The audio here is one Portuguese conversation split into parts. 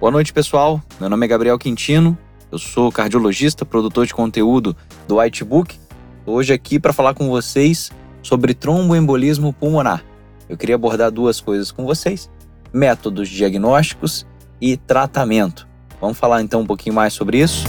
Boa noite, pessoal. Meu nome é Gabriel Quintino. Eu sou cardiologista, produtor de conteúdo do Whitebook. Hoje aqui para falar com vocês sobre tromboembolismo pulmonar. Eu queria abordar duas coisas com vocês: métodos diagnósticos e tratamento. Vamos falar então um pouquinho mais sobre isso?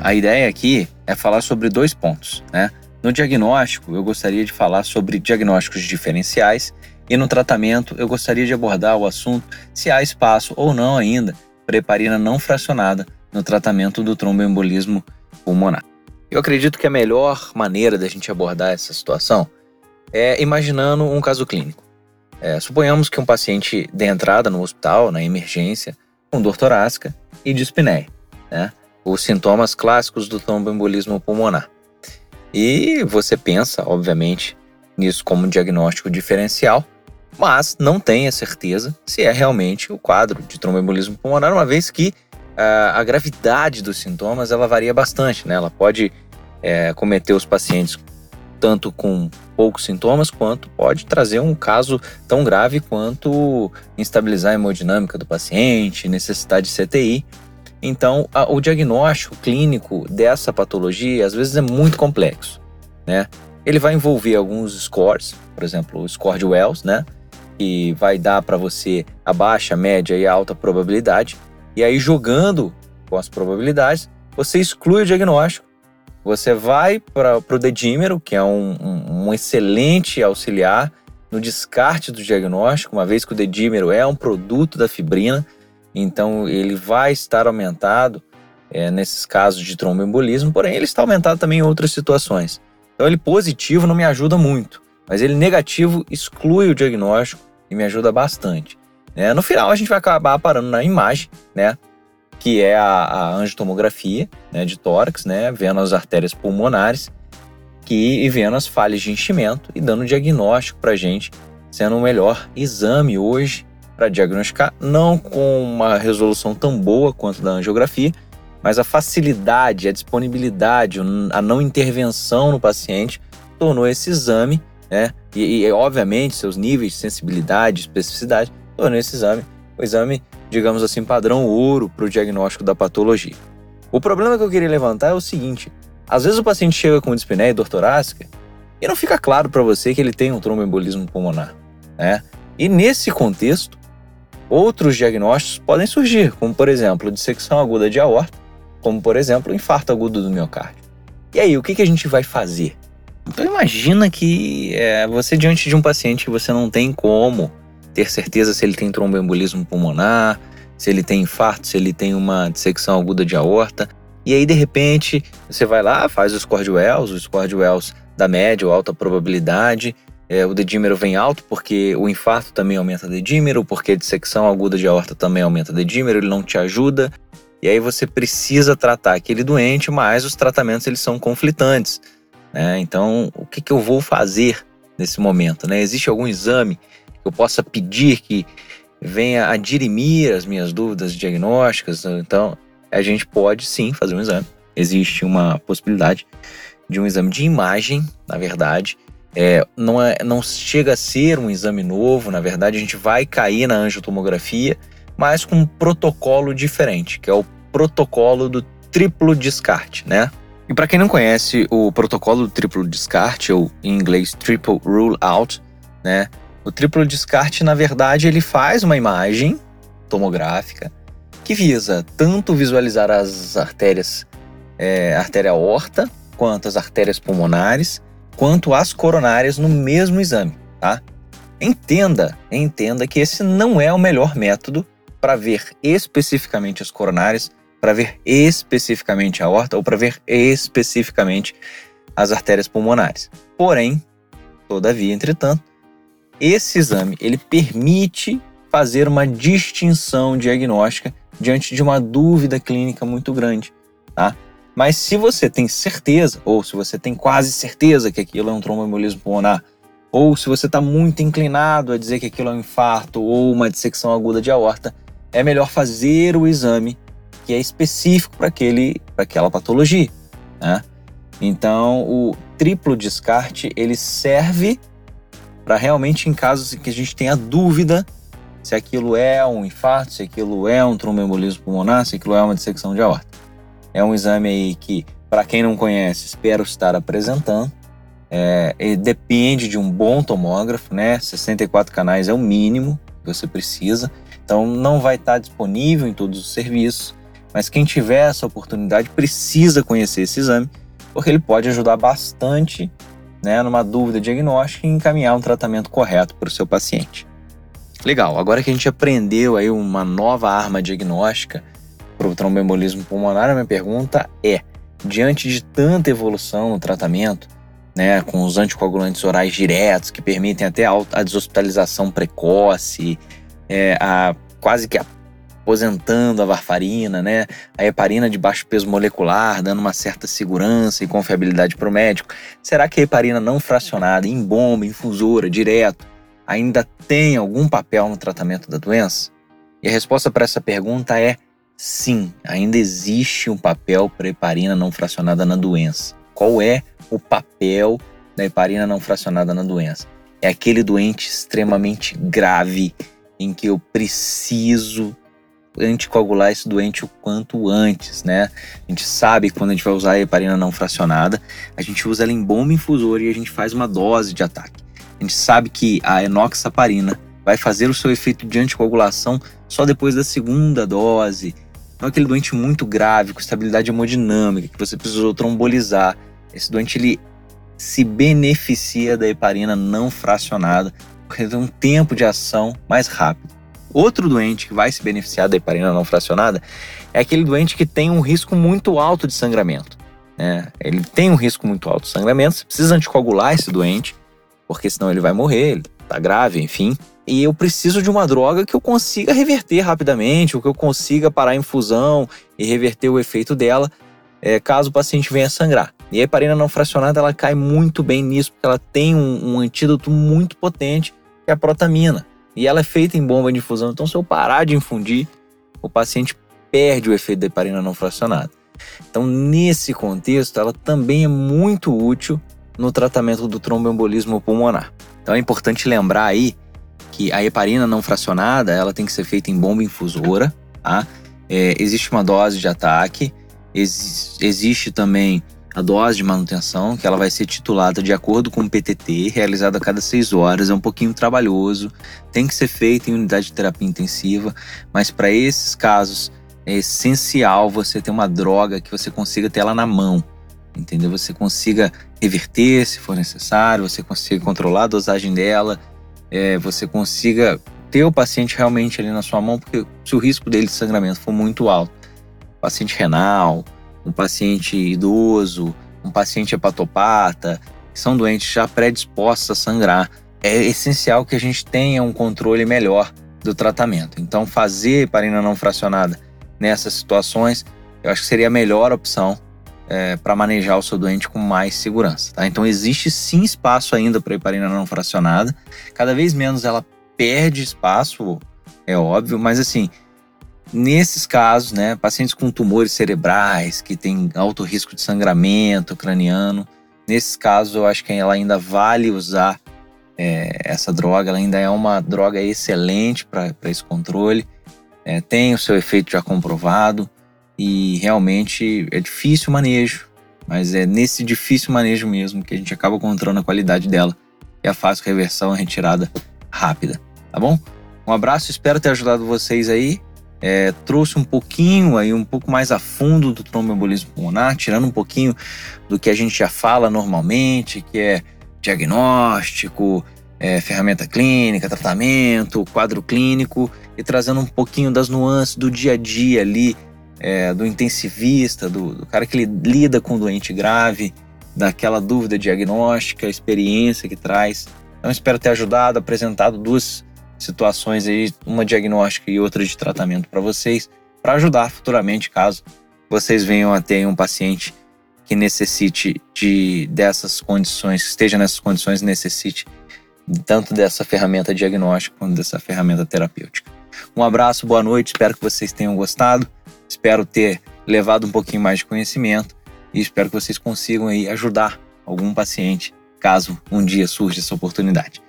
A ideia aqui é falar sobre dois pontos, né? No diagnóstico, eu gostaria de falar sobre diagnósticos diferenciais e no tratamento, eu gostaria de abordar o assunto se há espaço ou não ainda para heparina não fracionada no tratamento do tromboembolismo pulmonar. Eu acredito que a melhor maneira da gente abordar essa situação é imaginando um caso clínico. É, suponhamos que um paciente dê entrada no hospital, na emergência, com dor torácica e dispneia, né? os sintomas clássicos do tromboembolismo pulmonar. E você pensa, obviamente, nisso como diagnóstico diferencial, mas não tem a certeza se é realmente o quadro de tromboembolismo pulmonar, uma vez que uh, a gravidade dos sintomas ela varia bastante, né? Ela pode é, cometer os pacientes tanto com poucos sintomas, quanto pode trazer um caso tão grave quanto instabilizar a hemodinâmica do paciente, necessidade de CTI. Então, a, o diagnóstico clínico dessa patologia às vezes é muito complexo, né? Ele vai envolver alguns scores, por exemplo, o score de Wells, né? Que vai dar para você a baixa, média e a alta probabilidade. E aí, jogando com as probabilidades, você exclui o diagnóstico. Você vai para o dedímero, que é um, um, um excelente auxiliar no descarte do diagnóstico, uma vez que o dedímero é um produto da fibrina, então ele vai estar aumentado é, nesses casos de tromboembolismo, porém ele está aumentado também em outras situações. Então ele positivo não me ajuda muito, mas ele negativo exclui o diagnóstico e me ajuda bastante. É, no final a gente vai acabar parando na imagem, né? Que é a, a angiotomografia né, de tórax, né? Vendo as artérias pulmonares que, e vendo as falhas de enchimento e dando diagnóstico para a gente, sendo o melhor exame hoje para diagnosticar, não com uma resolução tão boa quanto da angiografia, mas a facilidade, a disponibilidade, a não intervenção no paciente tornou esse exame, né? E, e obviamente seus níveis de sensibilidade, especificidade, tornou esse exame o exame, digamos assim, padrão ouro para o diagnóstico da patologia. O problema que eu queria levantar é o seguinte: às vezes o paciente chega com dispneia e dor torácica e não fica claro para você que ele tem um tromboembolismo pulmonar, né? E nesse contexto, Outros diagnósticos podem surgir, como por exemplo, dissecção aguda de aorta, como por exemplo, infarto agudo do miocárdio. E aí, o que a gente vai fazer? Então imagina que é, você diante de um paciente que você não tem como ter certeza se ele tem tromboembolismo pulmonar, se ele tem infarto, se ele tem uma dissecção aguda de aorta. E aí, de repente, você vai lá, faz o score de Wells, o score de Wells da média ou alta probabilidade, é, o dedímero vem alto porque o infarto também aumenta dedímero, porque a dissecção aguda de aorta também aumenta dedímero, ele não te ajuda. E aí você precisa tratar aquele doente, mas os tratamentos eles são conflitantes. Né? Então, o que, que eu vou fazer nesse momento? Né? Existe algum exame que eu possa pedir que venha a dirimir as minhas dúvidas diagnósticas? Então, a gente pode sim fazer um exame. Existe uma possibilidade de um exame de imagem, na verdade, é, não, é, não chega a ser um exame novo, na verdade, a gente vai cair na angiotomografia, mas com um protocolo diferente, que é o protocolo do triplo descarte, né? E para quem não conhece o protocolo triplo descarte, ou em inglês triple rule out, né? O triplo descarte, na verdade, ele faz uma imagem tomográfica que visa tanto visualizar as artérias, é, artéria aorta, quanto as artérias pulmonares, quanto às coronárias no mesmo exame, tá? Entenda, entenda que esse não é o melhor método para ver especificamente as coronárias, para ver especificamente a aorta ou para ver especificamente as artérias pulmonares. Porém, todavia, entretanto, esse exame ele permite fazer uma distinção diagnóstica diante de uma dúvida clínica muito grande, tá? Mas se você tem certeza, ou se você tem quase certeza que aquilo é um tromboembolismo pulmonar, ou se você está muito inclinado a dizer que aquilo é um infarto ou uma dissecção aguda de aorta, é melhor fazer o exame que é específico para aquela patologia. Né? Então, o triplo descarte ele serve para realmente em casos em que a gente tenha dúvida se aquilo é um infarto, se aquilo é um tromboembolismo pulmonar, se aquilo é uma dissecção de aorta. É um exame aí que, para quem não conhece, espero estar apresentando. É, depende de um bom tomógrafo, né? 64 canais é o mínimo que você precisa. Então não vai estar disponível em todos os serviços, mas quem tiver essa oportunidade precisa conhecer esse exame, porque ele pode ajudar bastante né, numa dúvida diagnóstica e encaminhar um tratamento correto para o seu paciente. Legal, agora que a gente aprendeu aí uma nova arma diagnóstica para o tromboembolismo pulmonar, a minha pergunta é: diante de tanta evolução no tratamento, né, com os anticoagulantes orais diretos que permitem até a deshospitalização precoce, é, a, quase que aposentando a varfarina, né, a heparina de baixo peso molecular, dando uma certa segurança e confiabilidade para o médico. Será que a heparina não fracionada, em bomba, infusora, direto, ainda tem algum papel no tratamento da doença? E a resposta para essa pergunta é sim, ainda existe um papel para heparina não fracionada na doença. Qual é o papel da heparina não fracionada na doença? É aquele doente extremamente grave em que eu preciso anticoagular esse doente o quanto antes, né? A gente sabe que quando a gente vai usar a heparina não fracionada, a gente usa ela em bomba infusora e a gente faz uma dose de ataque. A gente sabe que a enoxaparina vai fazer o seu efeito de anticoagulação só depois da segunda dose. Então, aquele doente muito grave, com estabilidade hemodinâmica, que você precisou trombolizar, esse doente ele se beneficia da heparina não fracionada, porque tem um tempo de ação mais rápido. Outro doente que vai se beneficiar da heparina não fracionada é aquele doente que tem um risco muito alto de sangramento. Né? Ele tem um risco muito alto de sangramento, você precisa anticoagular esse doente, porque senão ele vai morrer, ele tá grave, enfim. E eu preciso de uma droga que eu consiga reverter rapidamente, ou que eu consiga parar a infusão e reverter o efeito dela, é, caso o paciente venha sangrar. E a heparina não fracionada ela cai muito bem nisso, porque ela tem um, um antídoto muito potente, que é a protamina. E ela é feita em bomba de infusão, então se eu parar de infundir, o paciente perde o efeito da heparina não fracionada. Então, nesse contexto, ela também é muito útil no tratamento do tromboembolismo pulmonar. Então é importante lembrar aí que a heparina não fracionada ela tem que ser feita em bomba infusora, tá? É, existe uma dose de ataque, ex existe também a dose de manutenção, que ela vai ser titulada de acordo com o PTT, realizada a cada seis horas, é um pouquinho trabalhoso, tem que ser feita em unidade de terapia intensiva, mas para esses casos é essencial você ter uma droga que você consiga ter ela na mão, entendeu? Você consiga reverter se for necessário, você consiga controlar a dosagem dela, é, você consiga ter o paciente realmente ali na sua mão, porque se o risco dele de sangramento for muito alto, paciente renal, um paciente idoso, um paciente hepatopata, que são doentes já predispostos a sangrar, é essencial que a gente tenha um controle melhor do tratamento. Então, fazer heparina não fracionada nessas situações, eu acho que seria a melhor opção é, para manejar o seu doente com mais segurança. Tá? Então, existe sim espaço ainda para heparina não fracionada. Cada vez menos ela perde espaço, é óbvio, mas assim, Nesses casos, né, pacientes com tumores cerebrais, que têm alto risco de sangramento craniano, nesses casos eu acho que ela ainda vale usar é, essa droga, ela ainda é uma droga excelente para esse controle, é, tem o seu efeito já comprovado e realmente é difícil o manejo, mas é nesse difícil manejo mesmo que a gente acaba encontrando a qualidade dela e a fácil reversão e retirada rápida, tá bom? Um abraço, espero ter ajudado vocês aí é, trouxe um pouquinho aí, um pouco mais a fundo do tromboembolismo pulmonar, tirando um pouquinho do que a gente já fala normalmente, que é diagnóstico, é, ferramenta clínica, tratamento, quadro clínico, e trazendo um pouquinho das nuances do dia a dia ali, é, do intensivista, do, do cara que lida com doente grave, daquela dúvida diagnóstica, experiência que traz. Então espero ter ajudado, apresentado duas situações aí, uma diagnóstica e outra de tratamento para vocês, para ajudar futuramente caso vocês venham a ter um paciente que necessite de dessas condições, esteja nessas condições, necessite tanto dessa ferramenta diagnóstica quanto dessa ferramenta terapêutica. Um abraço, boa noite, espero que vocês tenham gostado, espero ter levado um pouquinho mais de conhecimento e espero que vocês consigam aí ajudar algum paciente caso um dia surja essa oportunidade.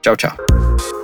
Tchau, tchau.